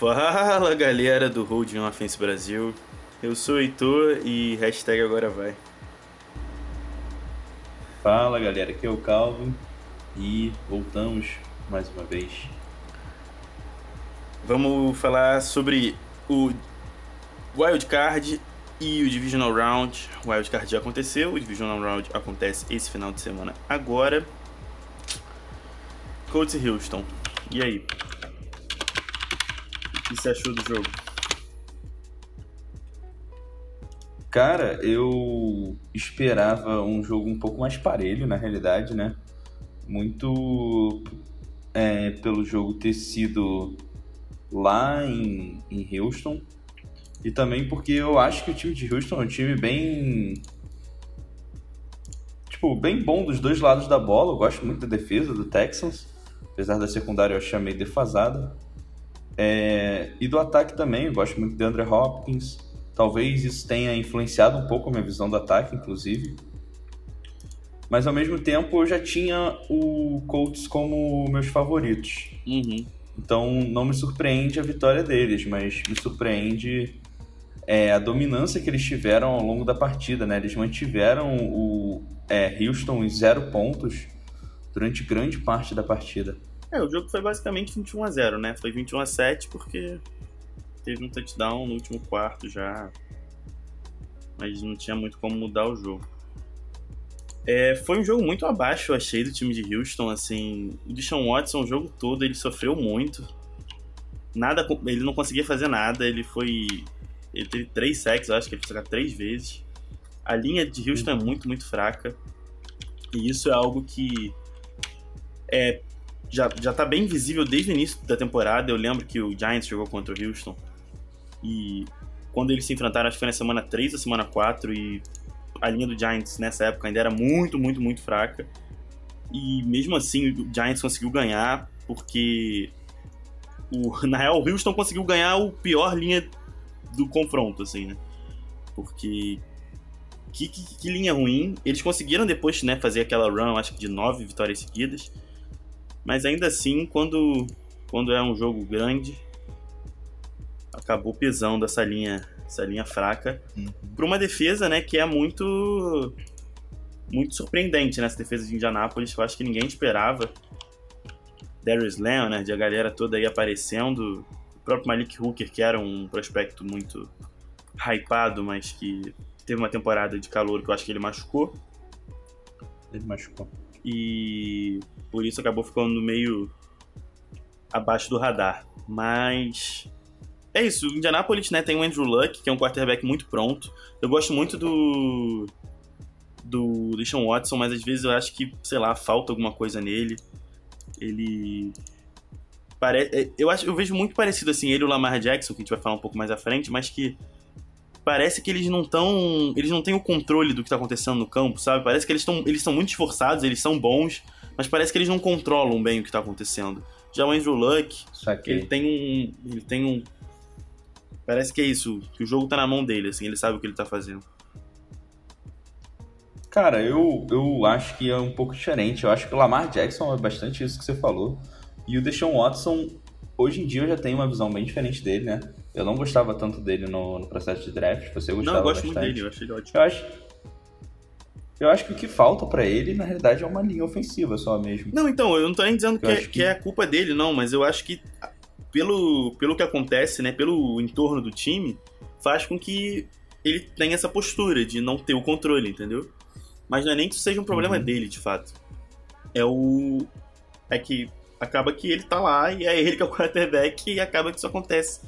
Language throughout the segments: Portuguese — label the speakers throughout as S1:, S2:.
S1: Fala galera do Holding Offense Brasil, eu sou o Heitor e hashtag agora vai.
S2: Fala galera, aqui é o Calvin e voltamos mais uma vez.
S1: Vamos falar sobre o Wild Card e o Divisional Round. O Wild Card já aconteceu, o Divisional Round acontece esse final de semana agora. Colts e Houston. E aí? Que você achou do jogo?
S2: Cara, eu esperava um jogo um pouco mais parelho, na realidade, né? Muito é, pelo jogo ter sido lá em, em Houston. E também porque eu acho que o time de Houston é um time bem. Tipo, bem bom dos dois lados da bola. Eu gosto muito da defesa do Texans. Apesar da secundária eu achei meio defasada. É, e do ataque também, eu gosto muito de Andre Hopkins. Talvez isso tenha influenciado um pouco a minha visão do ataque, inclusive. Mas ao mesmo tempo eu já tinha o Colts como meus favoritos.
S1: Uhum.
S2: Então não me surpreende a vitória deles, mas me surpreende é, a dominância que eles tiveram ao longo da partida. Né? Eles mantiveram o é, Houston em zero pontos durante grande parte da partida.
S1: É, o jogo foi basicamente 21 a 0 né? Foi 21 a 7 porque teve um touchdown no último quarto já. Mas não tinha muito como mudar o jogo. É, foi um jogo muito abaixo, eu achei, do time de Houston. Assim, o Deshaun Watson, o jogo todo, ele sofreu muito. Nada, ele não conseguia fazer nada. Ele foi. Ele teve três sacks, eu acho que ele fez três vezes. A linha de Houston é muito, muito fraca. E isso é algo que é, já, já tá bem visível desde o início da temporada. Eu lembro que o Giants jogou contra o Houston. E quando eles se enfrentaram, acho que foi na semana 3 ou semana 4. E a linha do Giants nessa época ainda era muito, muito, muito fraca. E mesmo assim o Giants conseguiu ganhar, porque o, na real o Houston conseguiu ganhar o pior linha do confronto, assim, né? Porque que, que, que, linha ruim. Eles conseguiram depois né, fazer aquela run, acho que de nove vitórias seguidas. Mas ainda assim, quando, quando é um jogo grande, acabou pesando essa linha, essa linha fraca uhum. para uma defesa, né, que é muito muito surpreendente nessa defesa de Indianápolis, eu acho que ninguém esperava. Darius Leonard, a galera toda aí aparecendo, o próprio Malik Hooker, que era um prospecto muito hypado, mas que teve uma temporada de calor que eu acho que ele machucou.
S2: Ele machucou
S1: e por isso acabou ficando meio abaixo do radar. Mas é isso, o Indianapolis né, tem o Andrew Luck, que é um quarterback muito pronto. Eu gosto muito do do Deshaun Watson, mas às vezes eu acho que, sei lá, falta alguma coisa nele. Ele parece eu acho eu vejo muito parecido assim ele e o Lamar Jackson, que a gente vai falar um pouco mais à frente, mas que parece que eles não estão. Eles não têm o controle do que está acontecendo no campo, sabe? Parece que eles estão eles são muito esforçados, eles são bons, mas parece que eles não controlam bem o que está acontecendo. Já o Andrew Luck, ele tem um. Ele tem um. Parece que é isso, que o jogo tá na mão dele, assim, ele sabe o que ele tá fazendo.
S2: Cara, eu, eu acho que é um pouco diferente. Eu acho que o Lamar Jackson é bastante isso que você falou. E o Deshaun Watson, hoje em dia eu já tenho uma visão bem diferente dele, né? Eu não gostava tanto dele no, no processo de draft, você gostava
S1: Não, eu gosto
S2: bastante.
S1: muito dele, eu acho ele ótimo.
S2: Eu acho, eu acho que o que falta para ele, na realidade, é uma linha ofensiva só mesmo.
S1: Não, então, eu não tô nem dizendo que é, que... que é, a culpa dele, não, mas eu acho que pelo, pelo que acontece, né, pelo entorno do time, faz com que ele tenha essa postura de não ter o controle, entendeu? Mas não é nem que isso seja um problema uhum. dele, de fato. É o. É que acaba que ele tá lá e é ele que é o quarterback e acaba que isso acontece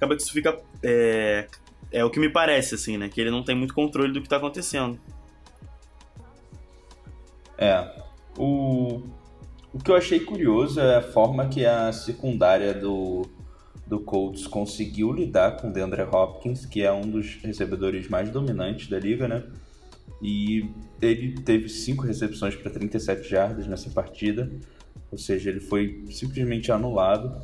S1: acaba que isso fica. É, é o que me parece, assim, né? Que ele não tem muito controle do que tá acontecendo.
S2: É. O, o que eu achei curioso é a forma que a secundária do, do Colts conseguiu lidar com o DeAndre Hopkins, que é um dos recebedores mais dominantes da liga, né? E ele teve cinco recepções para 37 jardas nessa partida, ou seja, ele foi simplesmente anulado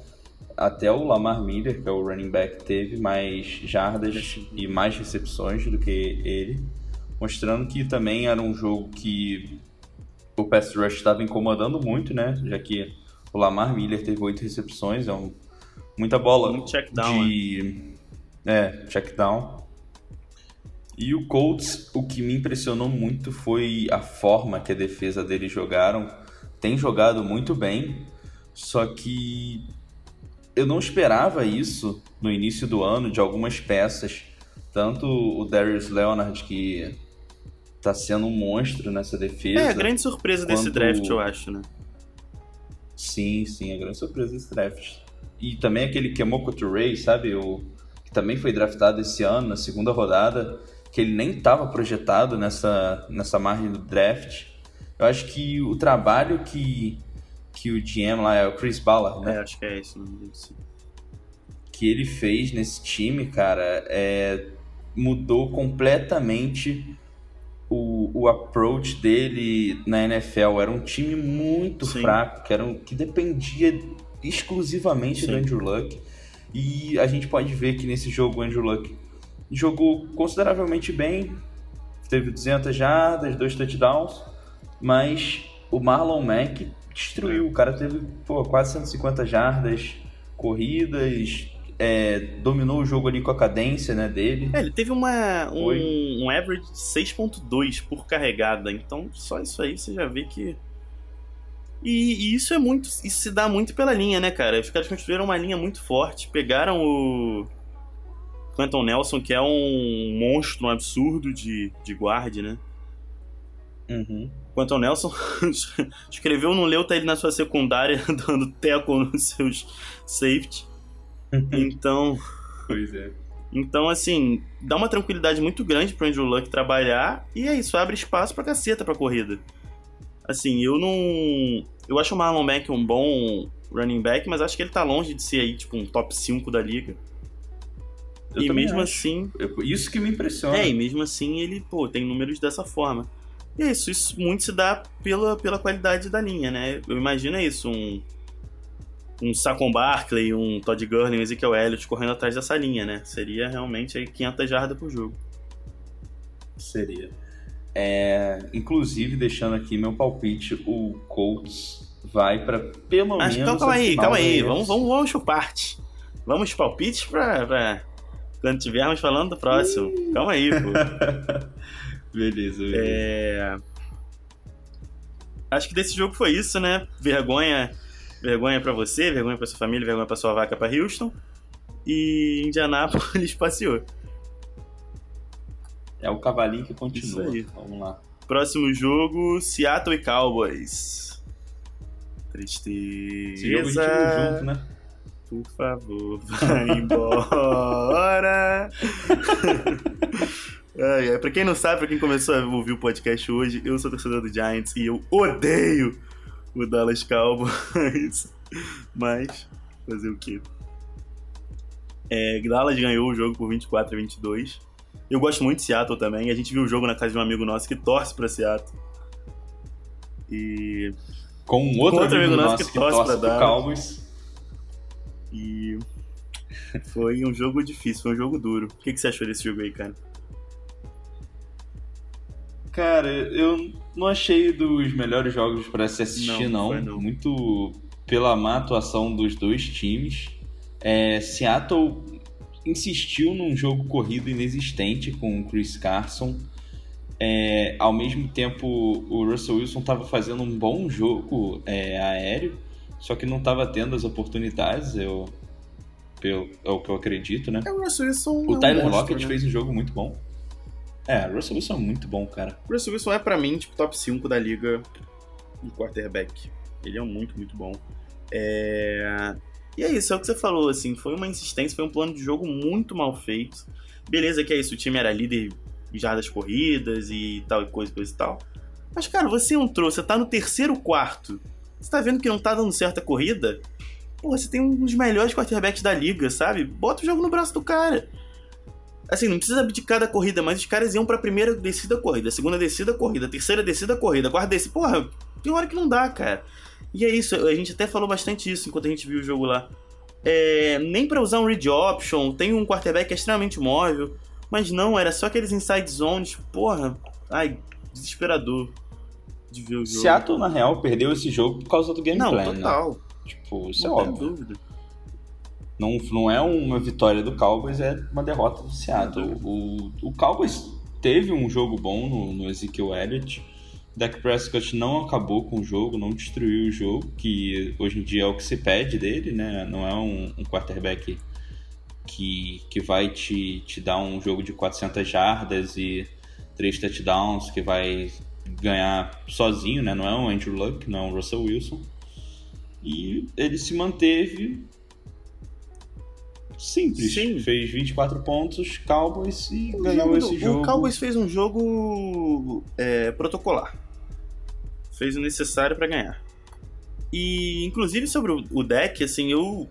S2: até o Lamar Miller, que é o running back, teve mais jardas e mais recepções do que ele, mostrando que também era um jogo que o pass rush estava incomodando muito, né? Já que o Lamar Miller teve oito recepções, é um, Muita bola.
S1: Muito check down,
S2: de... É, check down. E o Colts, o que me impressionou muito foi a forma que a defesa deles jogaram. Tem jogado muito bem, só que eu não esperava isso no início do ano de algumas peças. Tanto o Darius Leonard, que tá sendo um monstro nessa defesa.
S1: É, a grande surpresa quanto... desse draft, eu acho, né?
S2: Sim, sim, a grande surpresa desse draft. E também aquele Kemoko Touré, sabe? O, que também foi draftado esse ano, na segunda rodada, que ele nem estava projetado nessa, nessa margem do draft. Eu acho que o trabalho que, que o GM lá é o Chris Ballard, né?
S1: É, acho que é isso, não
S2: Que ele fez nesse time, cara, é, mudou completamente o, o approach dele na NFL. Era um time muito Sim. fraco, que, era um, que dependia exclusivamente Sim. do Andrew Luck. E a gente pode ver que nesse jogo o Andrew Luck jogou consideravelmente bem, teve 200 jardas, dois touchdowns, mas o Marlon Mack destruiu. O cara teve pô, quase 150 jardas, corridas, é, dominou o jogo ali com a cadência né, dele.
S1: É, ele teve uma, um, um average de 6.2 por carregada, então só isso aí você já vê que e, e, isso é muito. Isso se dá muito pela linha, né, cara? Os caras construíram uma linha muito forte, pegaram o. Quentin Nelson, que é um monstro, um absurdo de, de guarde, né?
S2: Uhum.
S1: Quentin Nelson escreveu não leu, tá ele na sua secundária dando teco nos seus safety. Então.
S2: pois é.
S1: Então, assim, dá uma tranquilidade muito grande pro Andrew Luck trabalhar e é isso, abre espaço pra caceta pra corrida. Assim, eu não. Eu acho o Marlon Mack um bom running back, mas acho que ele tá longe de ser aí, tipo, um top 5 da liga.
S2: Eu
S1: e mesmo
S2: acho.
S1: assim.
S2: Isso que me impressiona.
S1: É, e mesmo assim ele, pô, tem números dessa forma. E é isso, isso muito se dá pela, pela qualidade da linha, né? Eu imagino isso, um. Um Saquon Barkley, um Todd Gurley, um Ezekiel Elliott correndo atrás dessa linha, né? Seria realmente aí 500 jardas por jogo.
S2: Seria. É, inclusive, deixando aqui meu palpite, o Colts vai para pelo Mas, menos.
S1: Então, calma aí, calma aí. Vamos, vamos, vamos parte. Vamos palpites pra, pra quando estivermos falando do próximo. calma aí, pô.
S2: beleza, beleza.
S1: É... Acho que desse jogo foi isso, né? Vergonha, vergonha para você, vergonha para sua família, vergonha para sua vaca para Houston. E Indianápolis passeou.
S2: É o cavalinho que continua. Isso aí. Vamos lá.
S1: Próximo jogo, Seattle e Cowboys. Tristeza. Esse jogo
S2: a junto, né?
S1: Por favor, vai embora. é, é, pra quem não sabe, pra quem começou a ouvir o podcast hoje, eu sou torcedor do Giants e eu odeio o Dallas Cowboys. Mas, fazer o quê? É, Dallas ganhou o jogo por 24 a 22. Eu gosto muito de Seattle também. A gente viu o jogo na casa de um amigo nosso que torce pra Seattle. E.
S2: Com um outro, Com outro amigo, amigo nosso que, que torce, torce pra Cowboys.
S1: E. Foi um jogo difícil, foi um jogo duro. O que, que você achou desse jogo aí, cara?
S2: Cara, eu não achei dos melhores jogos para se assistir, não, não. não. Muito pela má atuação dos dois times. É, Seattle insistiu num jogo corrido inexistente com o Chris Carson. É, ao mesmo tempo, o Russell Wilson estava fazendo um bom jogo é, aéreo, só que não estava tendo as oportunidades, eu, eu, é o que eu acredito, né?
S1: É, o Russell Wilson
S2: o é Tyler um Lockett né? fez um jogo muito bom. É, Russell Wilson é muito bom, cara.
S1: Russell Wilson é para mim, tipo, top 5 da liga em quarterback. Ele é muito, muito bom. É... E é isso, é o que você falou, assim, foi uma insistência, foi um plano de jogo muito mal feito. Beleza que é isso, o time era líder em jardas corridas e tal e coisa, coisa e tal. Mas, cara, você entrou, você tá no terceiro quarto, você tá vendo que não tá dando certa corrida? Pô, você tem um dos melhores quarterbacks da liga, sabe? Bota o jogo no braço do cara. Assim, não precisa abdicar da corrida, mas os caras iam pra primeira descida corrida, segunda descida corrida, terceira descida corrida, quarta descida. Porra, tem hora que não dá, cara. E é isso, a gente até falou bastante isso enquanto a gente viu o jogo lá. É, nem para usar um read option, tem um quarterback extremamente móvel, mas não, era só aqueles inside zones, porra, ai, desesperador de ver o jogo.
S2: Seattle, na real, perdeu esse jogo por causa do gameplay,
S1: não, total. Né?
S2: Tipo, isso é não é óbvio.
S1: dúvida.
S2: Não, não é uma vitória do Cowboys, é uma derrota do Seattle. O, o Cowboys teve um jogo bom no, no Ezekiel Elliott. Dak Prescott não acabou com o jogo, não destruiu o jogo, que hoje em dia é o que se pede dele, né? Não é um, um quarterback que, que vai te, te dar um jogo de 400 jardas e três touchdowns, que vai ganhar sozinho, né? Não é um Andrew Luck, não é um Russell Wilson. E ele se manteve simples. Sim. Fez 24 pontos, Cowboys e o ganhou jogo, esse jogo.
S1: O Cowboys fez um jogo é, protocolar. Fez o necessário para ganhar. E, inclusive, sobre o deck, assim, eu.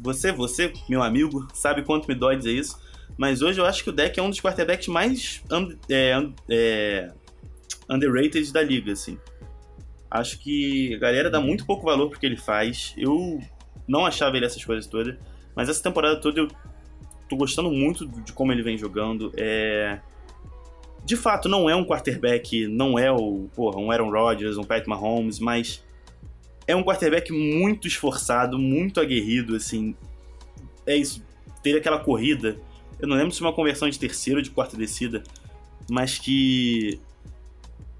S1: Você, você, meu amigo, sabe quanto me dói dizer isso. Mas hoje eu acho que o deck é um dos quarterbacks mais é, é, underrated da liga, assim. Acho que a galera dá muito pouco valor pro que ele faz. Eu não achava ele essas coisas todas. Mas essa temporada toda eu tô gostando muito de como ele vem jogando. É... De fato, não é um quarterback, não é o, porra, um Aaron Rodgers, um Pat Mahomes, mas é um quarterback muito esforçado, muito aguerrido, assim. É isso. Teve aquela corrida, eu não lembro se é uma conversão de terceira ou de quarta descida, mas que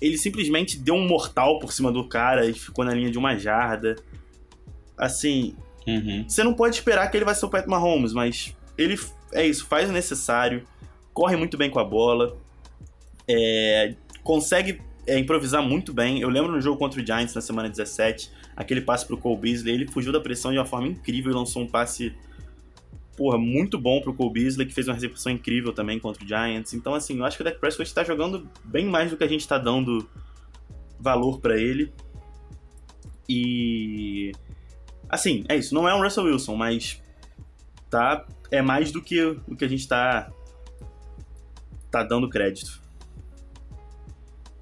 S1: ele simplesmente deu um mortal por cima do cara e ficou na linha de uma jarda. Assim,
S2: uhum.
S1: você não pode esperar que ele vai ser o Pat Mahomes, mas ele é isso, faz o necessário, corre muito bem com a bola, é, consegue é, improvisar muito bem. Eu lembro no jogo contra o Giants na semana 17, aquele passe pro Cole Beasley, ele fugiu da pressão de uma forma incrível e lançou um passe porra, muito bom pro Cole Beasley, que fez uma recepção incrível também contra o Giants. Então, assim, eu acho que o Dak Prescott está jogando bem mais do que a gente está dando valor para ele. E. Assim, é isso. Não é um Russell Wilson, mas. Tá. É mais do que o que a gente tá. Tá dando crédito.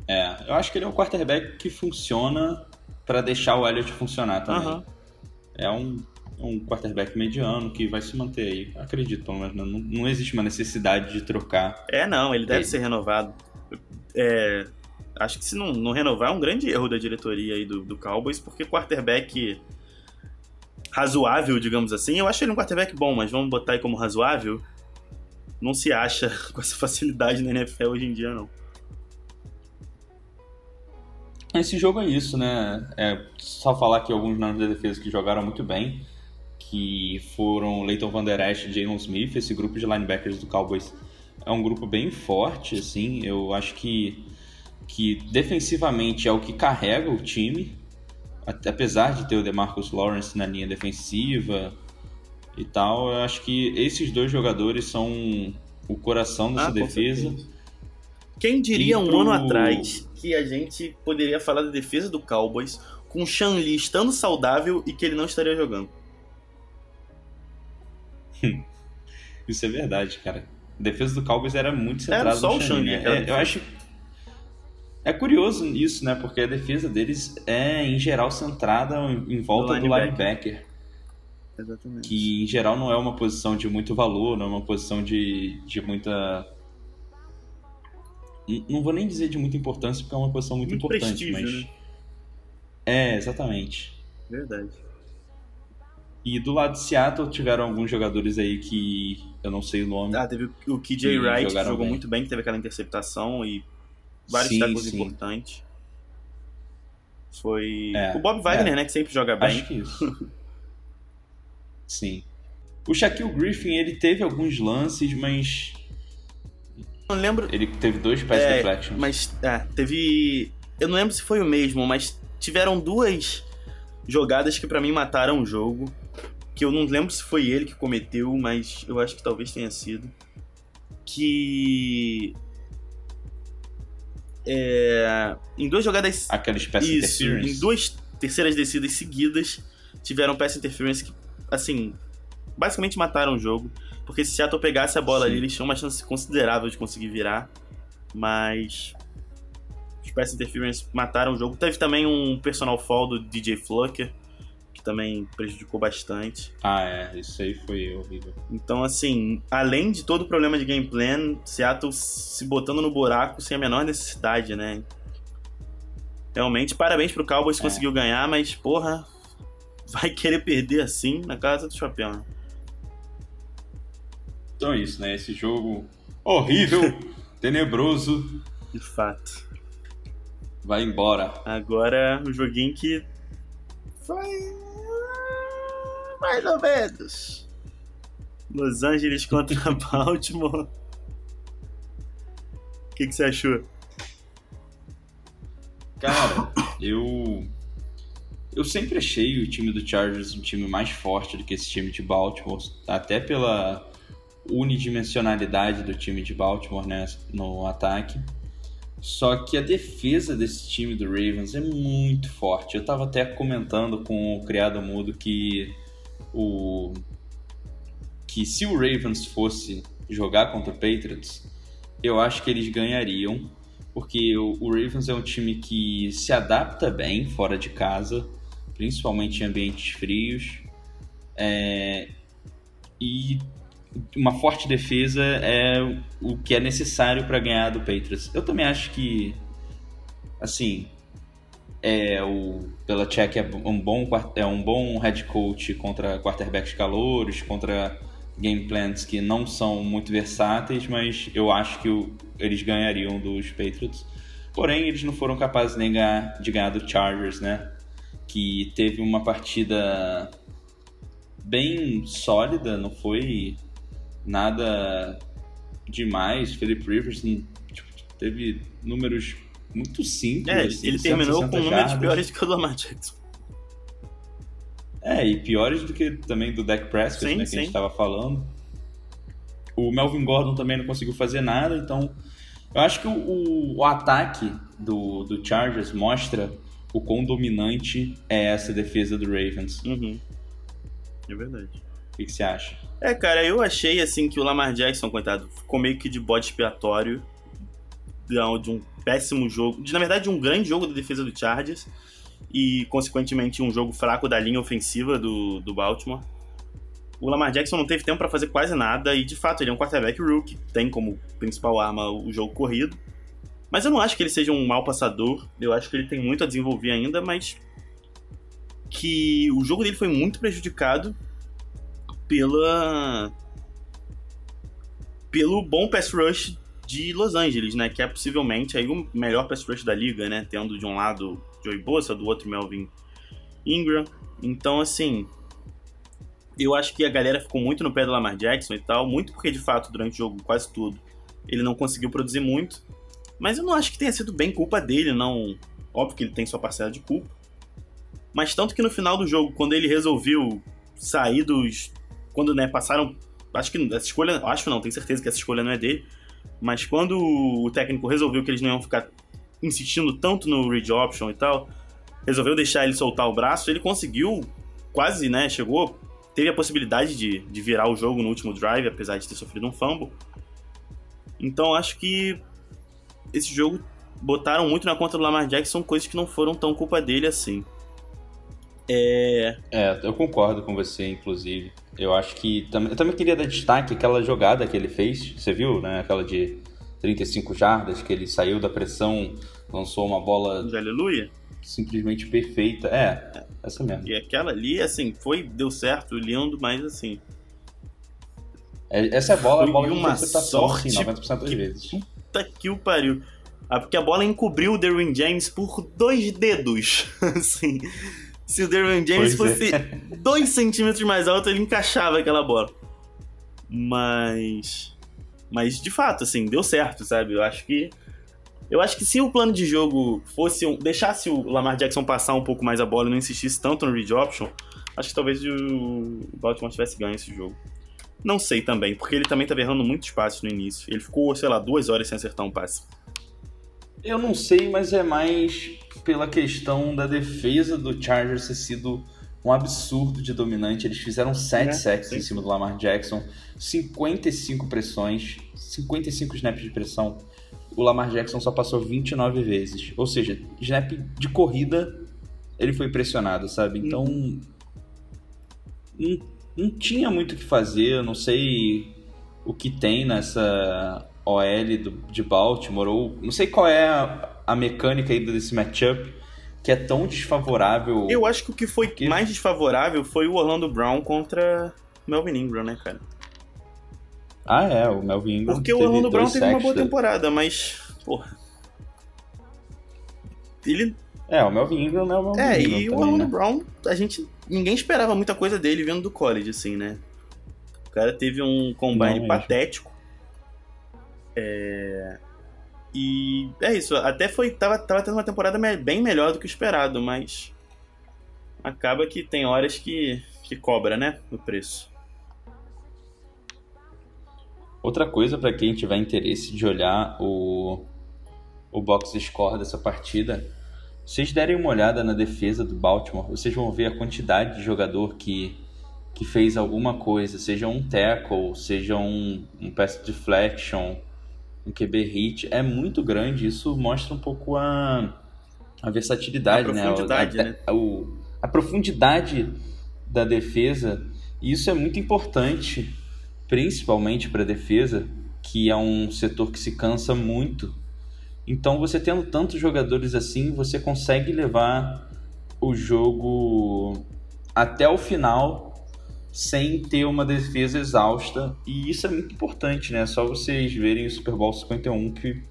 S2: É, eu acho que ele é um quarterback que funciona para deixar o Elliott funcionar também. Uhum. É um um quarterback mediano que vai se manter aí. Acredito, pelo menos. Não, não existe uma necessidade de trocar.
S1: É, não, ele deve ele. ser renovado. É, acho que se não, não, renovar é um grande erro da diretoria aí do, do Cowboys, porque quarterback razoável, digamos assim, eu acho ele um quarterback bom, mas vamos botar aí como razoável, não se acha com essa facilidade na NFL hoje em dia, não.
S2: Esse jogo é isso, né? É só falar que alguns nomes da defesa que jogaram muito bem que foram Leighton Van Der Esch e Jalen Smith, esse grupo de linebackers do Cowboys é um grupo bem forte, assim, eu acho que, que defensivamente é o que carrega o time, apesar de ter o DeMarcus Lawrence na linha defensiva e tal, eu acho que esses dois jogadores são o coração dessa ah, defesa. Certeza.
S1: Quem diria pro... um ano atrás que a gente poderia falar da defesa do Cowboys com o Sean Lee estando saudável e que ele não estaria jogando?
S2: Isso é verdade, cara. A defesa do Cowboys era muito centrada era
S1: só no Shang, né?
S2: É, eu acho é curioso isso, né? Porque a defesa deles é, em geral, centrada em volta do linebacker. Do linebacker
S1: Exatamente.
S2: Que, em geral, não é uma posição de muito valor, não é uma posição de, de muita... Não vou nem dizer de muita importância, porque é uma posição muito, muito importante, mas... Né? É, exatamente.
S1: Verdade.
S2: E do lado de Seattle tiveram alguns jogadores aí que eu não sei o nome.
S1: Ah, teve o KJ Wright, que jogou bem. muito bem, que teve aquela interceptação e vários tackles importantes. Foi. É, o Bob Wagner, é. né? Que sempre joga bem.
S2: Acho que isso. sim. O Shaquille Griffin, ele teve alguns lances, mas.
S1: Não lembro.
S2: Ele teve dois pass é, deflections.
S1: Mas, é, teve. Eu não lembro se foi o mesmo, mas tiveram duas jogadas que para mim mataram o jogo que eu não lembro se foi ele que cometeu, mas eu acho que talvez tenha sido. Que. É, em duas jogadas.
S2: Aquela espécie
S1: isso, Em duas terceiras descidas seguidas, tiveram pass interference que, assim, basicamente mataram o jogo. Porque se Seattle pegasse a bola Sim. ali, eles tinham uma chance considerável de conseguir virar. Mas. Os pass interference mataram o jogo. Teve também um personal fall do DJ Flucker também prejudicou bastante.
S2: Ah, é, isso aí foi horrível.
S1: Então, assim, além de todo o problema de game plan, Seattle se botando no buraco sem a menor necessidade, né? Realmente, parabéns pro Cowboys é. conseguiu ganhar, mas, porra, vai querer perder assim na casa do chapéu, né?
S2: Então é isso, né? Esse jogo horrível, tenebroso.
S1: De fato.
S2: Vai embora.
S1: Agora o joguinho que foi mais ou menos. Los Angeles contra Baltimore. O que, que você achou?
S2: Cara, eu. Eu sempre achei o time do Chargers um time mais forte do que esse time de Baltimore, até pela unidimensionalidade do time de Baltimore né, no ataque. Só que a defesa desse time do Ravens é muito forte. Eu estava até comentando com o criado mudo que o que se o Ravens fosse jogar contra o Patriots, eu acho que eles ganhariam, porque o, Ravens é um time que se adapta bem fora de casa, principalmente em ambientes frios, é, e uma forte defesa é o que é necessário para ganhar do Patriots. Eu também acho que, assim, é o Belichick é um bom é um bom head coach contra quarterbacks calouros, contra game plans que não são muito versáteis, mas eu acho que o, eles ganhariam dos Patriots. Porém, eles não foram capazes nem ganhar, de ganhar do Chargers, né? Que teve uma partida bem sólida, não foi nada demais. Philip Rivers tipo, teve números muito simples.
S1: É, assim, ele terminou com números piores que o do Lamar Jackson.
S2: É, e piores do que também do Dak Prescott, sim, né, que sim. a gente estava falando. O Melvin Gordon também não conseguiu fazer nada, então eu acho que o, o, ataque do, do Chargers mostra o quão dominante é essa defesa do Ravens.
S1: Uhum. É verdade.
S2: O que, que você acha?
S1: É, cara, eu achei assim que o Lamar Jackson, coitado, ficou meio que de bode expiatório de um péssimo jogo, de na verdade de um grande jogo da defesa do Chargers e consequentemente um jogo fraco da linha ofensiva do, do Baltimore. O Lamar Jackson não teve tempo para fazer quase nada e de fato ele é um quarterback rookie, tem como principal arma o jogo corrido. Mas eu não acho que ele seja um mau passador, eu acho que ele tem muito a desenvolver ainda, mas que o jogo dele foi muito prejudicado pela pelo bom pass rush de Los Angeles, né? Que é possivelmente aí o melhor pass rush da liga, né? Tendo de um lado Joey Bosa, do outro Melvin Ingram. Então, assim, eu acho que a galera ficou muito no pé do Lamar Jackson e tal, muito porque de fato durante o jogo quase tudo ele não conseguiu produzir muito. Mas eu não acho que tenha sido bem culpa dele, não. Óbvio que ele tem sua parcela de culpa. Mas tanto que no final do jogo, quando ele resolveu sair dos quando né, passaram. Acho que essa escolha. Acho não, tenho certeza que essa escolha não é dele. Mas quando o técnico resolveu que eles não iam ficar insistindo tanto no read option e tal, resolveu deixar ele soltar o braço, ele conseguiu quase, né? Chegou. Teve a possibilidade de, de virar o jogo no último drive, apesar de ter sofrido um fumble. Então acho que esse jogo botaram muito na conta do Lamar Jackson coisas que não foram tão culpa dele assim.
S2: É... é, eu concordo com você, inclusive. Eu acho que. Eu também queria dar destaque aquela jogada que ele fez, você viu, né? Aquela de 35 jardas, que ele saiu da pressão, lançou uma bola.
S1: De aleluia?
S2: Simplesmente perfeita. É, essa mesmo.
S1: E aquela ali, assim, foi, deu certo, lindo, mas assim.
S2: É, essa é a bola, a bola
S1: de uma sorte assim, 90%
S2: das vezes.
S1: Puta que o pariu. Ah, porque a bola encobriu o Derwin James por dois dedos. assim se o Derwin James pois fosse é. dois centímetros mais alto, ele encaixava aquela bola. Mas. Mas de fato, assim, deu certo, sabe? Eu acho que. Eu acho que se o plano de jogo fosse. Um, deixasse o Lamar Jackson passar um pouco mais a bola e não insistisse tanto no read option, acho que talvez o Baltimore tivesse ganho esse jogo. Não sei também, porque ele também tá errando muitos passes no início. Ele ficou, sei lá, duas horas sem acertar um passe.
S2: Eu não sei, mas é mais pela questão da defesa do Chargers ter sido um absurdo de dominante. Eles fizeram 7 é, sacks sim. em cima do Lamar Jackson, 55 pressões, 55 snaps de pressão. O Lamar Jackson só passou 29 vezes. Ou seja, snap de corrida ele foi pressionado, sabe? Então. Hum. Não, não tinha muito o que fazer. Eu não sei o que tem nessa OL do, de Baltimore. Ou não sei qual é a, a mecânica aí desse matchup que é tão desfavorável.
S1: Eu acho que o que foi que... mais desfavorável foi o Orlando Brown contra Melvin Ingram, né, cara?
S2: Ah, é, o Melvin Ingram.
S1: Porque o Orlando Brown teve uma boa temporada, mas. Porra. Ele.
S2: É, o Melvin Ingram é o Melvin
S1: É,
S2: Ingram
S1: e o
S2: também,
S1: Orlando
S2: né?
S1: Brown, a gente. Ninguém esperava muita coisa dele vindo do college, assim, né? O cara teve um combine
S2: Não,
S1: patético. É. E é isso, até foi. Tava, tava tendo uma temporada bem melhor do que o esperado, mas. Acaba que tem horas que, que cobra, né? O preço.
S2: Outra coisa para quem tiver interesse de olhar o, o box score dessa partida, vocês derem uma olhada na defesa do Baltimore, vocês vão ver a quantidade de jogador que, que fez alguma coisa, seja um tackle, seja um, um pass deflection, um QB hit, é muito grande. Isso mostra um pouco a, a versatilidade,
S1: A
S2: né?
S1: profundidade,
S2: a,
S1: né?
S2: a- o- a profundidade da defesa. E isso é muito importante principalmente para a defesa, que é um setor que se cansa muito. Então, você tendo tantos jogadores assim, você consegue levar o jogo até o final sem ter uma defesa exausta. E isso é muito importante, né? Só vocês verem o Super Bowl 51 que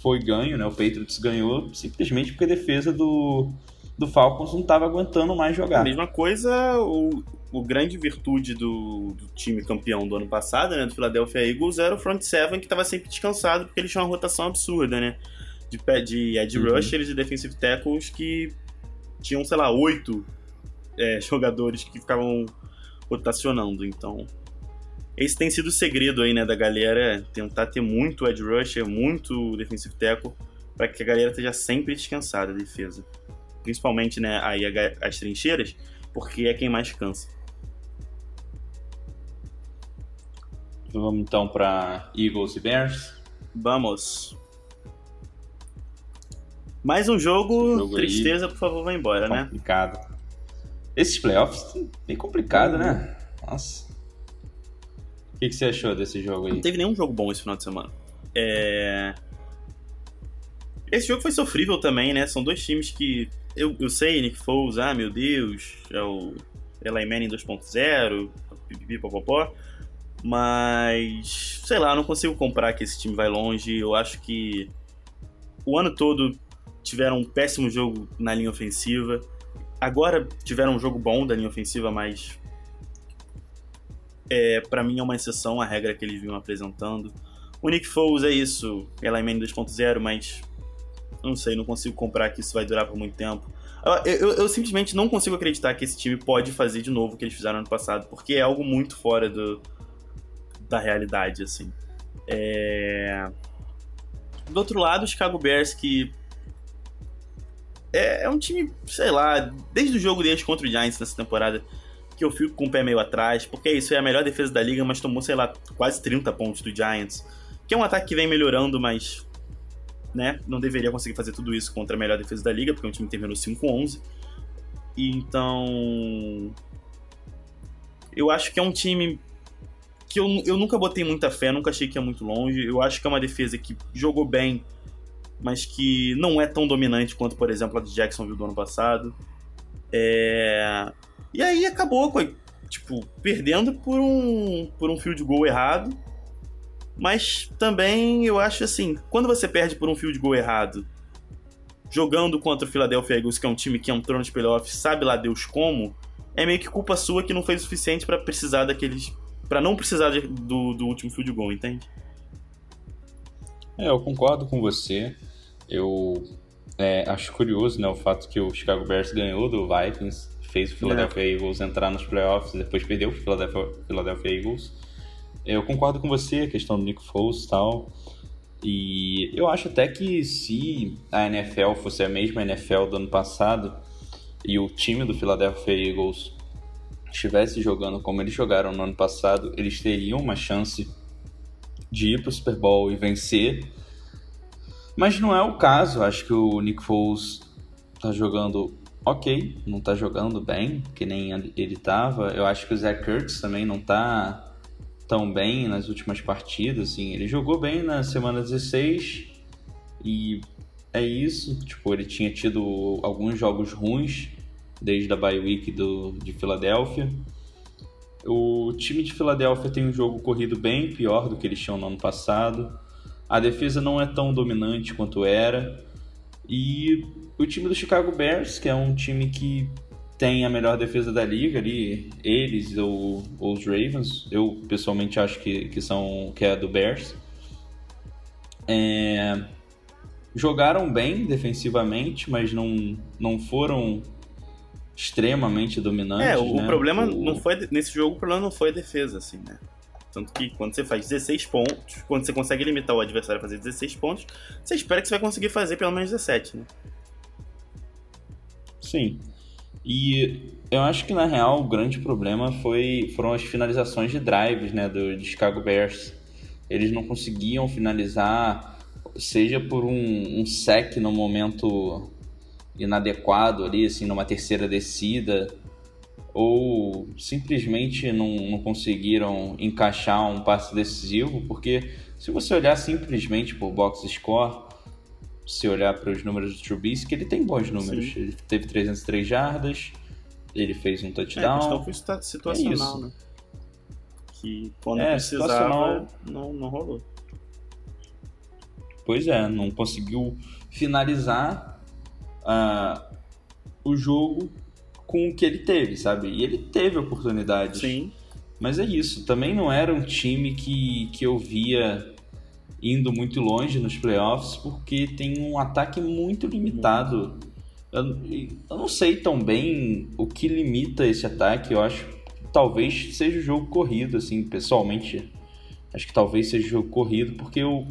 S2: foi ganho, né? O Patriots ganhou simplesmente porque a defesa do, do Falcons não estava aguentando mais
S1: A
S2: jogar.
S1: mesma coisa, o, o grande virtude do, do time campeão do ano passado, né, do Philadelphia Eagles, era o front seven que estava sempre descansado porque eles tinham uma rotação absurda, né? De, de edge
S2: Uhum.
S1: rushers e defensive tackles que tinham, sei lá, oito é, jogadores que ficavam rotacionando. Então, esse tem sido o segredo aí, né, da galera tentar ter muito edge rusher, muito defensive tackle, para que a galera esteja sempre descansada a defesa. Principalmente, né, aí as trincheiras, porque é quem mais cansa.
S2: Vamos então para Eagles e Bears.
S1: Vamos. Mais um jogo,
S2: Jogo aí.
S1: tristeza, por favor, vai embora, né?
S2: Complicado. Esses playoffs, bem complicado, né? Nossa. O que, que você achou desse jogo aí?
S1: Não teve nenhum jogo bom esse final de semana. É... Esse jogo foi sofrível também, né? São dois times que. Eu, eu sei, Nick Foles, ah, meu Deus, é o Eli Manning 2.0, pipipi, popopó. Mas. Sei lá, não consigo comprar que esse time vai longe. Eu acho que. O ano todo tiveram um péssimo jogo na linha ofensiva. Agora tiveram um jogo bom da linha ofensiva, mas é, para mim é uma exceção a regra que eles vinham apresentando. O Nick Foles é isso, Eli Manning 2.0, mas não sei, não consigo comprar que isso vai durar por muito tempo. Eu, eu- eu simplesmente não consigo acreditar que esse time pode fazer de novo o que eles fizeram ano passado, porque é algo muito fora do, da realidade, assim. É... Do outro lado, o Chicago Bears, que é, é um time, sei lá, desde o jogo deles contra o Giants nessa temporada, que eu fico com o pé meio atrás, porque isso, é a melhor defesa da liga, mas tomou, sei lá, quase 30 pontos do Giants. Que é um ataque que vem melhorando, mas né, não deveria conseguir fazer tudo isso contra a melhor defesa da liga, porque o time terminou 5-11. E Então. Eu acho que é um time que eu, eu nunca botei muita fé, nunca achei que ia muito longe. Eu acho que é uma defesa que jogou bem, mas que não é tão dominante quanto, por exemplo, a de Jacksonville do ano passado. É... E aí acabou, tipo, perdendo por um, por um field goal errado. Mas também eu acho assim, quando você perde por um field goal errado, jogando contra o Philadelphia Eagles, que é um time que entrou nos playoffs, sabe lá Deus como, é meio que culpa sua que não fez o suficiente pra precisar daqueles. para não precisar do, do último field goal, entende?
S2: É, eu concordo com você. Eu é, acho curioso né, o fato que o Chicago Bears ganhou do Vikings, fez o Philadelphia Eagles entrar nos playoffs, depois perdeu o Philadelphia, Philadelphia Eagles. Eu concordo com você, a questão do Nick Foles e tal. E eu acho até que se a NFL fosse a mesma NFL do ano passado e o time do Philadelphia Eagles estivesse jogando como eles jogaram no ano passado, eles teriam uma chance de ir pro Super Bowl e vencer. Mas não é o caso. Acho que o Nick Foles tá jogando ok, não tá jogando bem, que nem ele tava. Eu acho que o Zach Kurtz também não tá tão bem nas últimas partidas, assim. Ele jogou bem na semana 16 e é isso. Tipo, ele tinha tido alguns jogos ruins desde a bye week do, de Filadélfia. O time de Filadélfia tem um jogo corrido bem pior do que eles tinham no ano passado. A defesa não é tão dominante quanto era. E o time do Chicago Bears, que é um time que tem a melhor defesa da liga ali, eles ou, ou os Ravens, eu pessoalmente acho que, que são que é do Bears. É, jogaram bem defensivamente, mas não, não foram extremamente dominantes.
S1: É, o,
S2: né?
S1: problema
S2: o...
S1: não foi nesse jogo, o problema não foi a defesa, assim, né? Tanto que quando você faz 16 pontos, quando você consegue limitar o adversário a fazer 16 pontos, você espera que você vai conseguir fazer pelo menos 17, né?
S2: Sim. E eu acho que na real o grande problema foi, foram as finalizações de drives né, do, de Chicago Bears. Eles não conseguiam finalizar, seja por um, um sec no momento inadequado ali, assim, numa terceira descida, ou simplesmente não, não conseguiram encaixar um passe decisivo, porque se você olhar simplesmente por box score, se olhar para os números do Trubisky, ele tem bons números. Sim. Ele teve 303 jardas, ele fez um touchdown. É, a
S1: questão foi situacional, é né? Que quando é, precisava, não, não rolou.
S2: Pois é, não conseguiu finalizar uh, o jogo com o que ele teve, sabe? E ele teve oportunidades.
S1: Sim.
S2: Mas é isso, também não era um time que, que eu via indo muito longe nos playoffs, porque tem um ataque muito limitado. Eu, eu não sei tão bem o que limita esse ataque, eu acho que talvez seja o jogo corrido, assim, pessoalmente. Acho que talvez seja o jogo corrido, porque o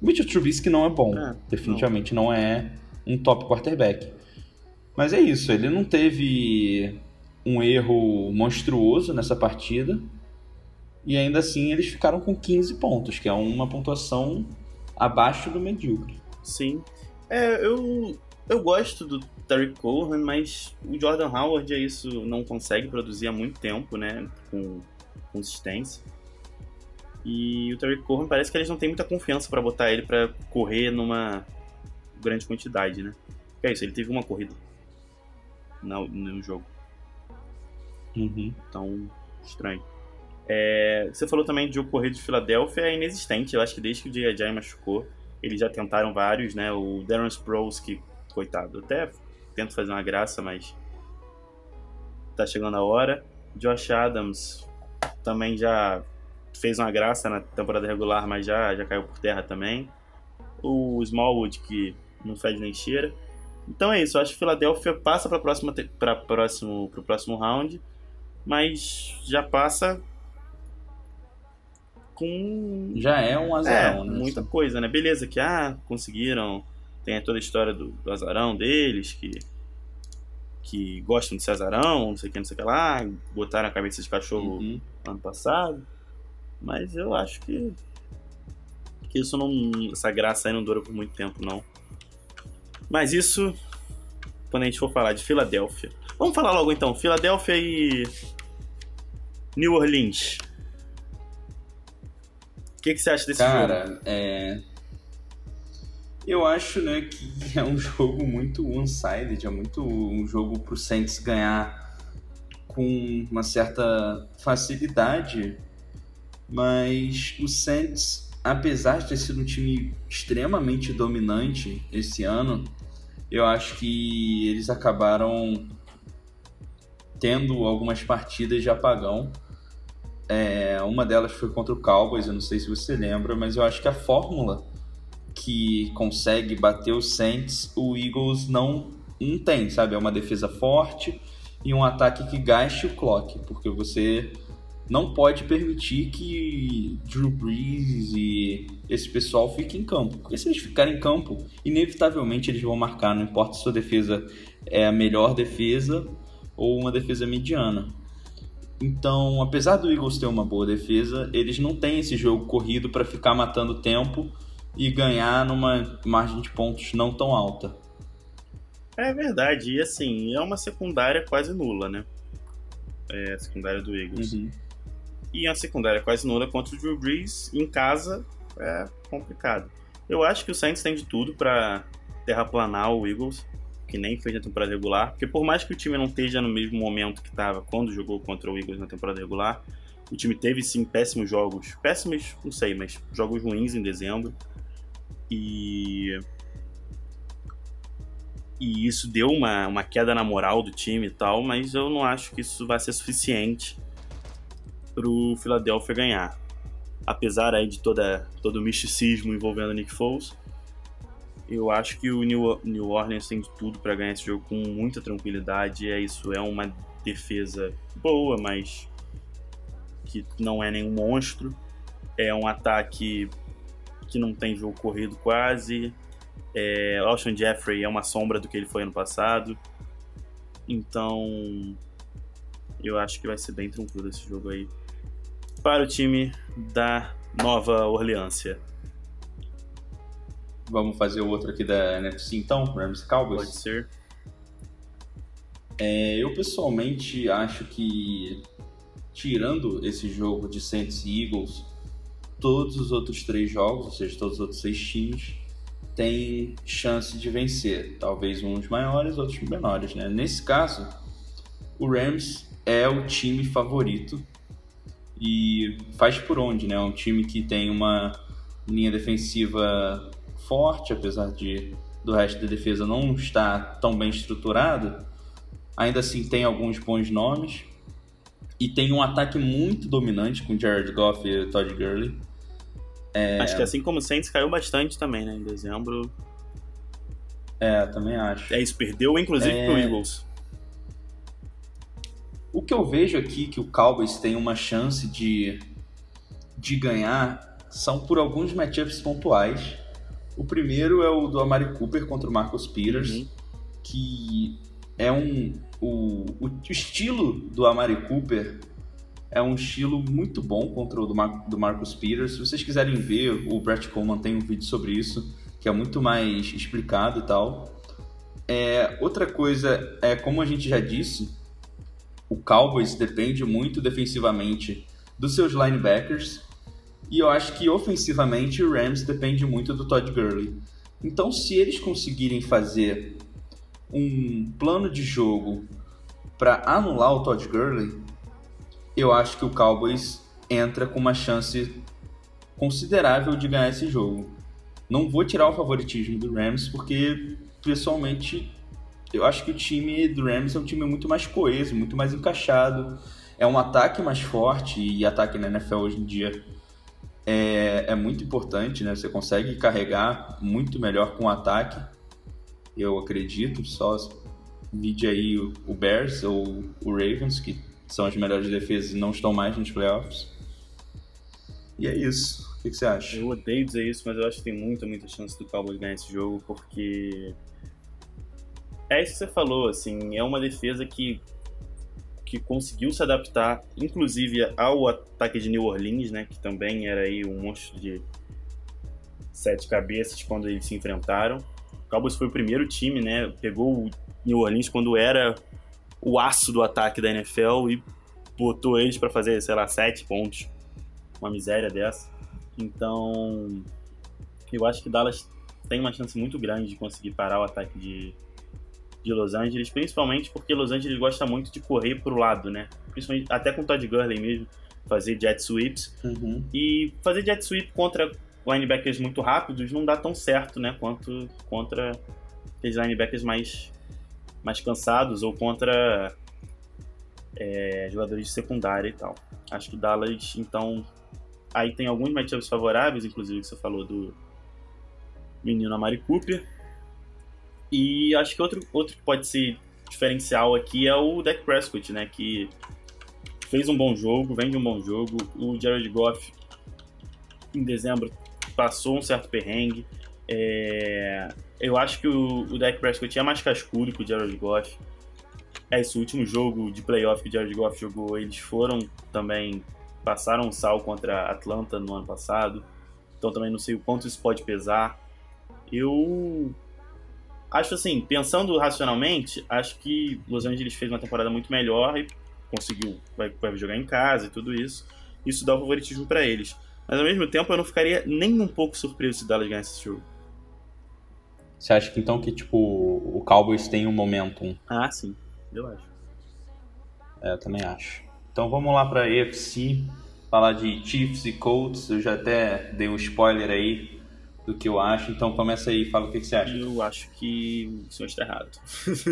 S2: Mitchell Trubisky não é bom. É, definitivamente não. não é um top quarterback. Mas é isso, ele não teve um erro monstruoso nessa partida. E ainda assim eles ficaram com 15 pontos, que é uma pontuação abaixo do medíocre.
S1: Sim. É, eu, eu gosto do Terry Cohen, mas o Jordan Howard é isso, não consegue produzir há muito tempo, né? Com consistência. E o Terry Cohen parece que eles não têm muita confiança para botar ele para correr numa grande quantidade, né? É isso, ele teve uma corrida no, no jogo.
S2: Uhum.
S1: Então, estranho. É, você falou também de o corrido de Filadélfia é inexistente. Eu acho que desde que o J.J. machucou, eles já tentaram vários, né? O Darren Sproles, que, coitado, até tento fazer uma graça, mas tá chegando a hora. Josh Adams também já fez uma graça na temporada regular, mas já, já caiu por terra também. O Smallwood, que não fede nem cheira. Então é isso, eu acho que Filadélfia passa para próxima para próximo pro próximo round, mas já passa com
S2: já é um azarão,
S1: é, né? Muita coisa, né? Beleza que ah, conseguiram, tem toda a história do, do azarão deles que que gostam de ser azarão, não sei o que, não sei o que lá, botaram a cabeça de cachorro uhum. ano passado. Mas eu acho que que isso não essa graça aí não dura por muito tempo não. Mas isso quando a gente for falar de Filadélfia. Vamos falar logo então, Filadélfia e New Orleans. O que, que você acha desse
S2: Cara,
S1: jogo? Cara,
S2: é... Eu acho, né, que é um jogo muito one-sided, é muito um jogo pro Saints ganhar com uma certa facilidade, mas o Saints, apesar de ter sido um time extremamente dominante esse ano, eu acho que eles acabaram tendo algumas partidas de apagão. É, uma delas foi contra o Cowboys, eu não sei se você lembra, mas eu acho que a fórmula que consegue bater os Saints, o Eagles não, não tem, sabe? É uma defesa forte e um ataque que gaste o clock, porque você não pode permitir que Drew Brees e esse pessoal fiquem em campo. Porque se eles ficarem em campo, inevitavelmente eles vão marcar, não importa se sua defesa é a melhor defesa ou uma defesa mediana. Então, apesar do Eagles ter uma boa defesa, eles não têm esse jogo corrido para ficar matando tempo e ganhar numa margem de pontos não tão alta.
S1: É verdade, e assim, é uma secundária quase nula, né? É a secundária do Eagles. Uhum. E a secundária quase nula contra o Drew Brees em casa é complicado. Eu acho que o Saints tem de tudo para terraplanar o Eagles. que nem fez na temporada regular. Porque por mais que o time não esteja no mesmo momento que estava quando jogou contra o Eagles na temporada regular, o time teve sim péssimos jogos. Péssimos, não sei, mas jogos ruins em dezembro. E. E isso deu uma, uma queda na moral do time e tal, mas eu não acho que isso vai ser suficiente pro Philadelphia ganhar. Apesar aí de toda, todo o misticismo envolvendo o Nick Foles, eu acho que o New, New Orleans tem tudo para ganhar esse jogo com muita tranquilidade. É isso, é uma defesa boa, mas que não é nenhum monstro. É um ataque que não tem jogo corrido quase. É, Alshon Jeffrey é uma sombra do que ele foi ano passado. Então, eu acho que vai ser bem tranquilo esse jogo aí. Para o time da Nova Orleância.
S2: Vamos fazer o outro aqui da NFC então, Rams Cowboys?
S1: Pode ser.
S2: É, eu pessoalmente acho que tirando esse jogo de Saints e Eagles, todos os outros três jogos, ou seja, todos os outros seis times, têm chance de vencer. Talvez uns maiores, outros menores. Né? Nesse caso, o Rams é o time favorito e faz por onde, né? É um time que tem uma linha defensiva forte, apesar de do resto da defesa não estar tão bem estruturado. Ainda assim tem alguns bons nomes e tem um ataque muito dominante com Jared Goff e Todd Gurley.
S1: É... Acho que assim como o Saints caiu bastante também, né? Em dezembro.
S2: É, também acho.
S1: É isso, perdeu inclusive é... pro Eagles.
S2: O que eu vejo aqui que o Cowboys tem uma chance de, de ganhar são por alguns matchups pontuais. O primeiro é o do Amari Cooper contra o Marcus Peters, uhum. que é um, o, o, estilo do Amari Cooper é um estilo muito bom contra o do, Mar, do Marcus Peters. Se vocês quiserem ver, o Brett Coleman tem um vídeo sobre isso, que é muito mais explicado e tal. É, outra coisa é, como a gente já disse, o Cowboys depende muito defensivamente dos seus linebackers. E eu acho que ofensivamente o Rams depende muito do Todd Gurley. Então, se eles conseguirem fazer um plano de jogo para anular o Todd Gurley, eu acho que o Cowboys entra com uma chance considerável de ganhar esse jogo. Não vou tirar o favoritismo do Rams, porque pessoalmente eu acho que o time do Rams é um time muito mais coeso, muito mais encaixado. É um ataque mais forte e ataque na NFL hoje em dia é, é muito importante, né? Você consegue carregar muito melhor com o ataque eu acredito. Só vide aí o Bears ou o Ravens, que são as melhores defesas e não estão mais nos playoffs. E é isso. O que, você acha?
S1: Eu odeio dizer isso, mas eu acho que tem muita, muita chance do Cowboys ganhar esse jogo, porque é isso que você falou, assim, é uma defesa que que conseguiu se adaptar, inclusive ao ataque de New Orleans, né, que também era aí um monstro de sete cabeças quando eles se enfrentaram. O Cowboys foi o primeiro time, né? Pegou o New Orleans quando era o aço do ataque da NFL e botou eles para fazer, sei lá, sete pontos. Uma miséria dessa. Então, eu acho que Dallas tem uma chance muito grande de conseguir parar o ataque de, de Los Angeles, principalmente porque Los Angeles gosta muito de correr pro lado, né? Principalmente até com o Todd Gurley mesmo, fazer jet sweeps. Uhum. E fazer jet sweep contra linebackers muito rápidos não dá tão certo, né? Quanto contra aqueles linebackers mais, mais cansados ou contra é, jogadores de secundária e tal. Acho que Dallas, então. Aí tem alguns matchups favoráveis, inclusive que você falou do menino Amari Cooper. E acho que outro, outro que pode ser diferencial aqui é o Dak Prescott, né? Que fez um bom jogo, vem de um bom jogo. O Jared Goff, em dezembro, passou um certo perrengue. É... Eu acho que o, o Dak Prescott é mais cascudo que o Jared Goff. Esse último jogo de playoff que o Jared Goff jogou, eles foram também passaram um sal contra a Atlanta no ano passado. Então também não sei o quanto isso pode pesar. Eu acho assim, pensando racionalmente, acho que Los Angeles fez uma temporada muito melhor e conseguiu vai, vai jogar em casa e tudo isso. Isso dá o favoritismo para eles. Mas ao mesmo tempo eu não ficaria nem um pouco surpreso se Dallas ganhasse esse jogo.
S2: Você acha que então que tipo o Cowboys tem um momentum?
S1: Ah, sim, eu acho.
S2: É, eu também acho. Então vamos lá para EFC, falar de Chiefs e Colts. Eu já até dei um spoiler aí do que eu acho, então começa aí e fala o que, que você acha.
S1: Eu acho que o senhor está errado.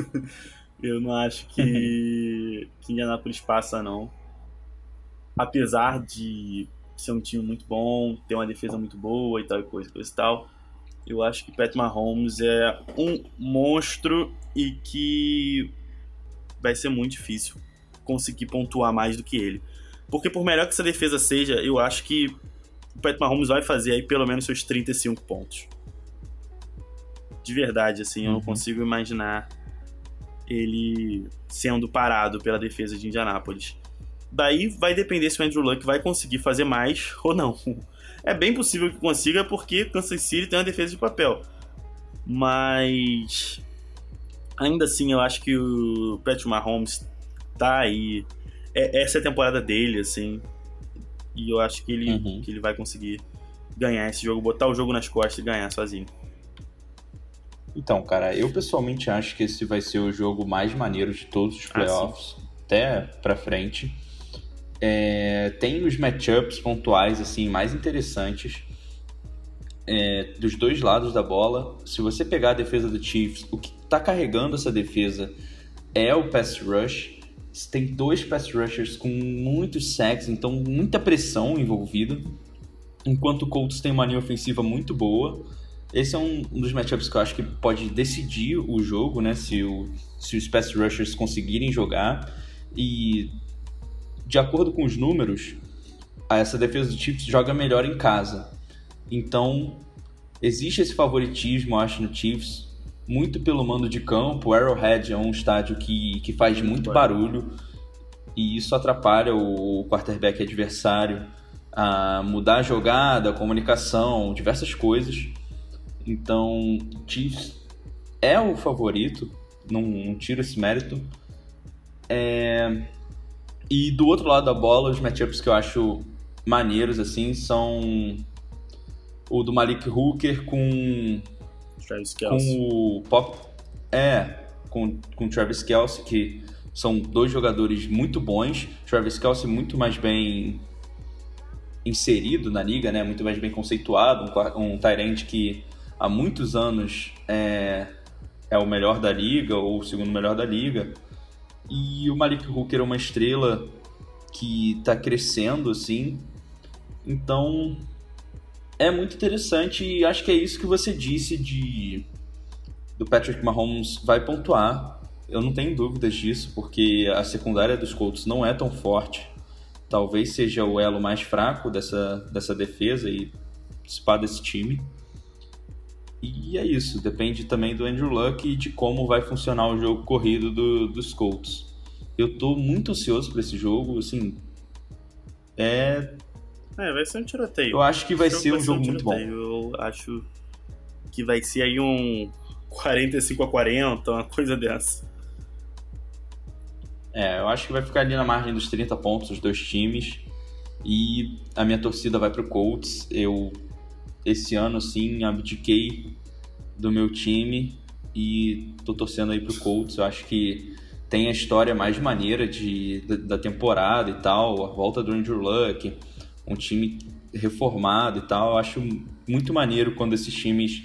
S1: eu não acho que, que Indianapolis passa, não. Apesar de ser um time muito bom, ter uma defesa muito boa e tal e coisa, coisa e tal. Eu acho que Pat Mahomes é um monstro e que vai ser muito difícil conseguir pontuar mais do que ele. Porque por melhor que essa defesa seja, eu acho que o Pat Mahomes vai fazer aí pelo menos seus 35 pontos. De verdade, assim, eu não uhum. consigo imaginar ele sendo parado pela defesa de Indianápolis. Daí vai depender se o Andrew Luck vai conseguir fazer mais ou não. É bem possível que consiga porque Kansas City tem uma defesa de papel. Mas ainda assim eu acho que o Patrick Mahomes tá aí. É, essa é a temporada dele, assim. E eu acho que ele, uhum. que ele vai conseguir ganhar esse jogo, botar o jogo nas costas e ganhar sozinho.
S2: Então, cara, eu pessoalmente acho que esse vai ser o jogo mais maneiro de todos os ah, playoffs, ah, até pra frente. É, tem os matchups pontuais assim mais interessantes é, dos dois lados da bola. Se você pegar a defesa do Chiefs, o que está carregando essa defesa é o pass rush. Você tem dois pass rushers com muitos sacks, então muita pressão envolvida. Enquanto o Colts tem uma linha ofensiva muito boa. Esse é um, dos matchups que eu acho que pode decidir o jogo, né? Se, o, se os pass rushers conseguirem jogar. E de acordo com os números, essa defesa do Chiefs joga melhor em casa. Então, existe esse favoritismo, acho, no Chiefs, muito pelo mando de campo. O Arrowhead é um estádio que, que faz muito barulho e isso atrapalha o quarterback adversário a mudar a jogada, a comunicação, diversas coisas. Então, Chiefs é o favorito, não, não tiro esse mérito. É, e do outro lado da bola, os matchups que eu acho maneiros, assim, são o do Malik Hooker com.
S1: Travis
S2: Kelsey. Com o Pop. É, com, com Travis Kelsey, que são dois jogadores muito bons. Travis Kelsey muito mais bem inserido na liga, né? Muito mais bem conceituado, um, um Tyrant que há muitos anos é, é o melhor da liga ou o segundo melhor da liga. E o Malik Hooker é uma estrela que está crescendo, assim. Então, é muito interessante e acho que é isso que você disse de do Patrick Mahomes vai pontuar. Eu não tenho dúvidas disso, porque a secundária dos Colts não é tão forte. Talvez seja o elo mais fraco dessa, dessa defesa e participar desse time. E é isso, depende também do Andrew Luck e de como vai funcionar o jogo corrido do, dos Colts. Eu tô muito ansioso para esse jogo, assim. É.
S1: É, vai ser um tiroteio.
S2: Eu acho que vai ser um jogo um muito bom. Eu
S1: acho que vai ser aí um 45 a 40, uma coisa dessa.
S2: É, eu acho que vai ficar ali na margem dos 30 pontos os dois times. E a minha torcida vai pro Colts. Eu esse ano sim abdiquei do meu time e tô torcendo aí pro Colts. Eu acho que tem a história mais maneira de, da, temporada e tal, a volta do Andrew Luck, um time reformado e tal. Eu acho muito maneiro quando esses times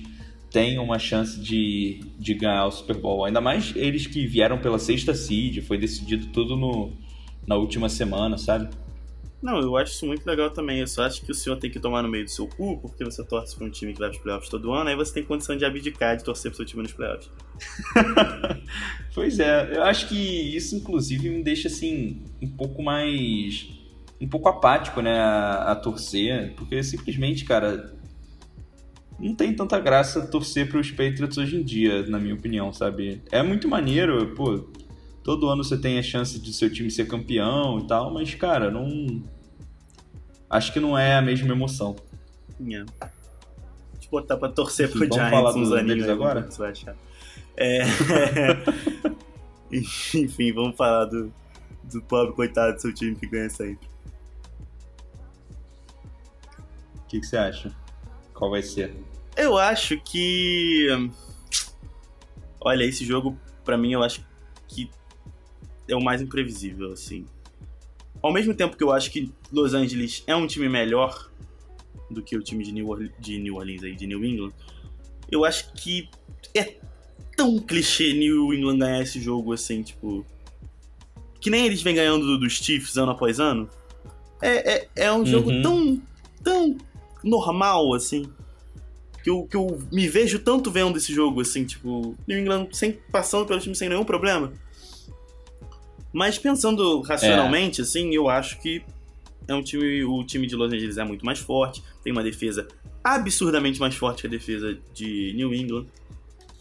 S2: têm uma chance de, de ganhar o Super Bowl. Ainda mais eles que vieram pela sexta seed, foi decidido tudo no, na última semana, sabe?
S1: Não, eu acho isso muito legal também. Eu só acho que o senhor tem que tomar no meio do seu cu, porque você torce para um time que vai para os playoffs todo ano, aí você tem condição de abdicar de torcer para o seu time nos playoffs.
S2: pois é, eu acho que isso, inclusive, me deixa assim, um pouco mais. Um pouco apático, né, a, a torcer, porque simplesmente, cara. Não tem tanta graça torcer para os Patriots hoje em dia, na minha opinião, sabe? É muito maneiro, pô, todo ano você tem a chance de seu time ser campeão e tal, mas, cara, não. Acho que não é a mesma emoção.
S1: Yeah. Deixa eu botar pra torcer Enfim, pro Giants falar uns aninhos agora? Você vai achar. É... Enfim, vamos falar do, do pobre coitado do seu time que ganha sempre.
S2: Que, que você acha? Qual vai ser?
S1: Eu acho que Olha, esse jogo, para mim, eu acho que é o mais imprevisível, assim. Ao mesmo tempo que eu acho que Los Angeles é um time melhor do que o time de New, Orleans, de New Orleans aí, de New England, eu acho que é tão clichê New England ganhar esse jogo, assim, tipo. Que nem eles vêm ganhando dos Chiefs ano após ano. É, é, é um jogo
S2: Uhum.
S1: tão, tão normal, assim. Que eu, que eu me vejo tanto vendo esse jogo, assim, tipo, New England sem, passando pelo time sem nenhum problema. Mas pensando racionalmente, assim, eu acho que é um time, o time de Los Angeles é muito mais forte, tem uma defesa absurdamente mais forte que a defesa de New England.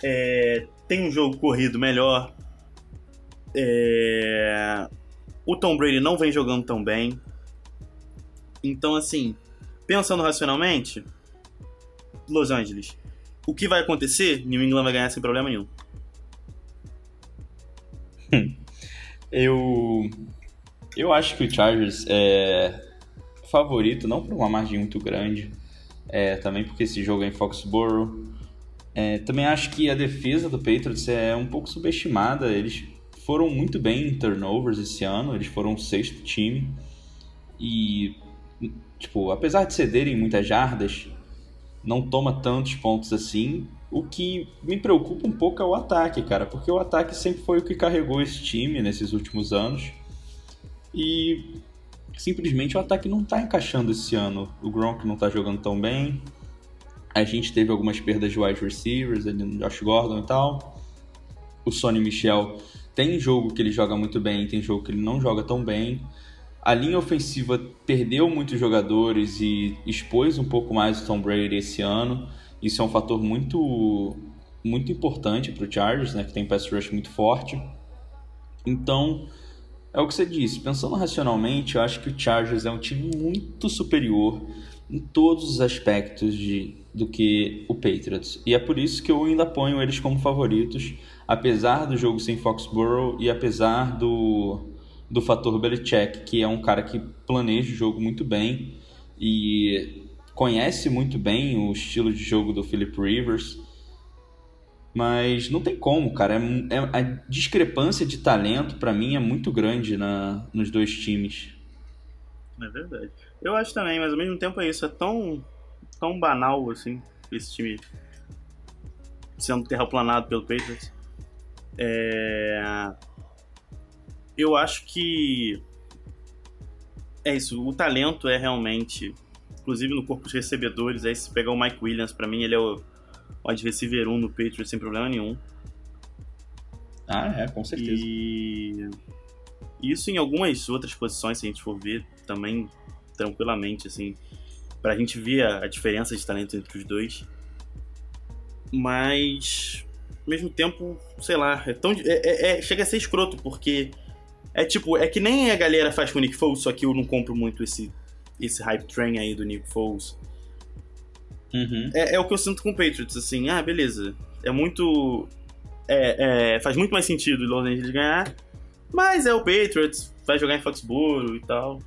S1: É, tem um jogo corrido melhor. É, o Tom Brady não vem jogando tão bem. Então, assim, pensando racionalmente, Los Angeles, o que vai acontecer? New England vai ganhar sem problema nenhum.
S2: Eu. Eu acho que o Chargers é favorito, não por uma margem muito grande, é, também porque esse jogo é em Foxborough. É, também acho que a defesa do Patriots é um pouco subestimada. Eles foram muito bem em turnovers esse ano, eles foram o sexto time. E, tipo, apesar de cederem muitas jardas, não toma tantos pontos assim. O que me preocupa um pouco é o ataque, cara, porque o ataque sempre foi o que carregou esse time nesses últimos anos. E simplesmente o ataque não tá encaixando esse ano. O Gronk não tá jogando tão bem. A gente teve algumas perdas de wide receivers, ali no Josh Gordon e tal. O Sonny Michel tem jogo que ele joga muito bem, tem jogo que ele não joga tão bem. A linha ofensiva perdeu muitos jogadores e expôs um pouco mais o Tom Brady esse ano. Isso é um fator muito muito importante para o Chargers, né, que tem pass rush muito forte. Então, é o que você disse. Pensando racionalmente, eu acho que o Chargers é um time muito superior em todos os aspectos de, do que o Patriots. E é por isso que eu ainda ponho eles como favoritos, apesar do jogo sem Foxborough e apesar do, do fator Belichick, que é um cara que planeja o jogo muito bem e conhece muito bem o estilo de jogo do Philip Rivers. Mas não tem como, cara. É, é, a discrepância de talento, para mim, é muito grande na, nos dois times.
S1: É verdade. Eu acho também, mas ao mesmo tempo é isso. É tão, tão banal, assim, esse time sendo terraplanado pelo Patriots. É... Eu acho que é isso. O talento é realmente, inclusive no corpo de recebedores, aí se pegar o Mike Williams, para mim ele é o wide receiver 1 no Patriots sem problema nenhum.
S2: Ah, é, com certeza.
S1: E isso em algumas outras posições, se a gente for ver, também tranquilamente, assim, pra gente ver a, a diferença de talento entre os dois. Mas, ao mesmo tempo, sei lá, é tão, é, é- é- chega a ser escroto, porque é tipo, é que nem a galera faz com o Nick Foles, só que eu não compro muito esse, esse hype train aí do Nick Foles.
S2: Uhum.
S1: É, é o que eu sinto com o Patriots, assim, ah, beleza. É muito. É, é, faz muito mais sentido o Los Angeles ganhar, mas é o Patriots, vai jogar em Foxborough e tal.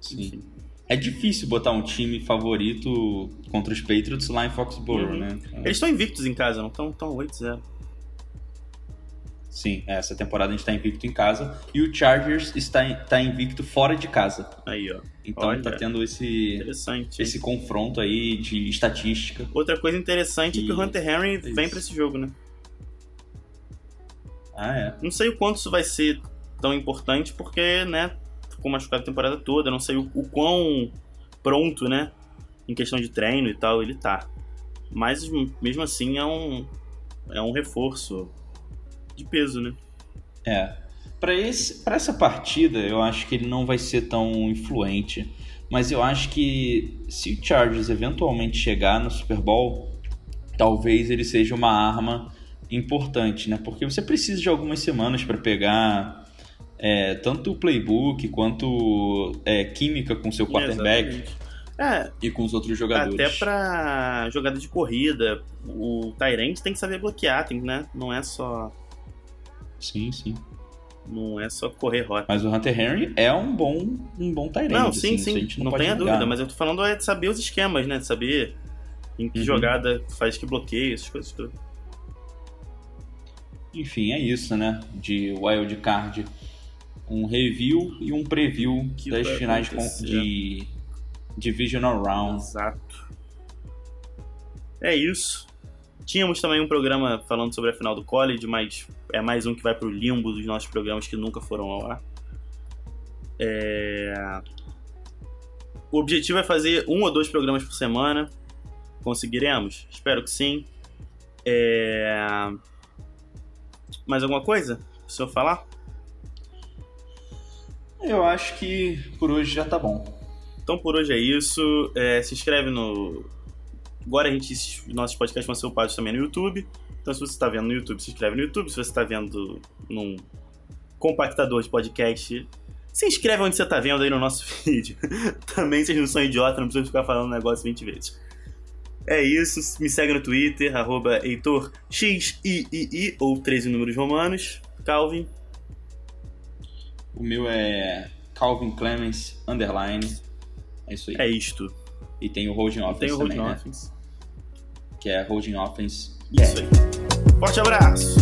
S2: Sim.
S1: Enfim.
S2: É difícil botar um time favorito contra os Patriots lá em Foxborough,
S1: Uhum.
S2: né?
S1: Eles estão invictos em casa, não estão tão 8-0.
S2: Sim, essa temporada a gente tá invicto em casa. E o Chargers está, em- tá invicto fora de casa.
S1: Aí, ó.
S2: Então
S1: Olha.
S2: tá tendo esse,
S1: hein?
S2: esse confronto aí de estatística.
S1: Outra coisa interessante é que o
S2: E-
S1: Hunter Henry
S2: é
S1: vem
S2: isso.
S1: pra esse jogo, né?
S2: Ah, é.
S1: Não sei o quanto isso vai ser tão importante, porque, né, ficou machucado a temporada toda. Não sei o, o quão pronto, né, em questão de treino e tal, ele tá. Mas mesmo assim é um, é um reforço de peso, né?
S2: É. Pra essa partida, eu acho que ele não vai ser tão influente. Mas eu acho que se o Chargers eventualmente chegar no Super Bowl, talvez ele seja uma arma importante, né? Porque você precisa de algumas semanas para pegar é, tanto o playbook quanto é, química com seu quarterback.
S1: É,
S2: e com os outros jogadores.
S1: até pra jogada de corrida, o Tyrant tem que saber bloquear, tem, né? Não é só
S2: Sim, sim.
S1: não é só correr rota.
S2: Mas o Hunter Henry é um bom, um bom Tyrant.
S1: Não,
S2: assim,
S1: sim,
S2: isso a
S1: sim, não,
S2: pode
S1: tenha dúvida, mas eu tô falando é de saber os esquemas, né? De saber em que
S2: Uhum.
S1: jogada faz que bloqueio, essas coisas todas.
S2: enfim, é isso, né? De Wild Card. Um review e um preview
S1: Que
S2: das finais
S1: acontecer.
S2: de Divisional Round.
S1: Exato. É isso. Tínhamos também um programa falando sobre a final do college, mas é mais um que vai pro limbo dos nossos programas que nunca foram ao ar. É... O objetivo é fazer um ou dois programas por semana. Conseguiremos? Espero que sim. É... Mais alguma coisa? Se eu falar?
S2: Eu acho que por hoje já tá bom.
S1: Então por hoje é isso. É, se inscreve no. Agora a gente. Nossos podcasts vão ser upados também no YouTube. Então se você está vendo no YouTube, se inscreve no YouTube. Se você está vendo num compactador de podcast, se inscreve onde você está vendo aí no nosso vídeo. também vocês não são idiotas, não precisam ficar falando negócio 20 vezes. É isso, me segue no Twitter, arroba Heitor XIII ou 13 números romanos. Calvin,
S2: O meu é Calvin Clemens Underline. É isso aí.
S1: é isto.
S2: E tem o Holding Offense
S1: Tem o
S2: também,
S1: Holding
S2: né? Que é Holding Offense.
S1: Isso aí. Forte abraço!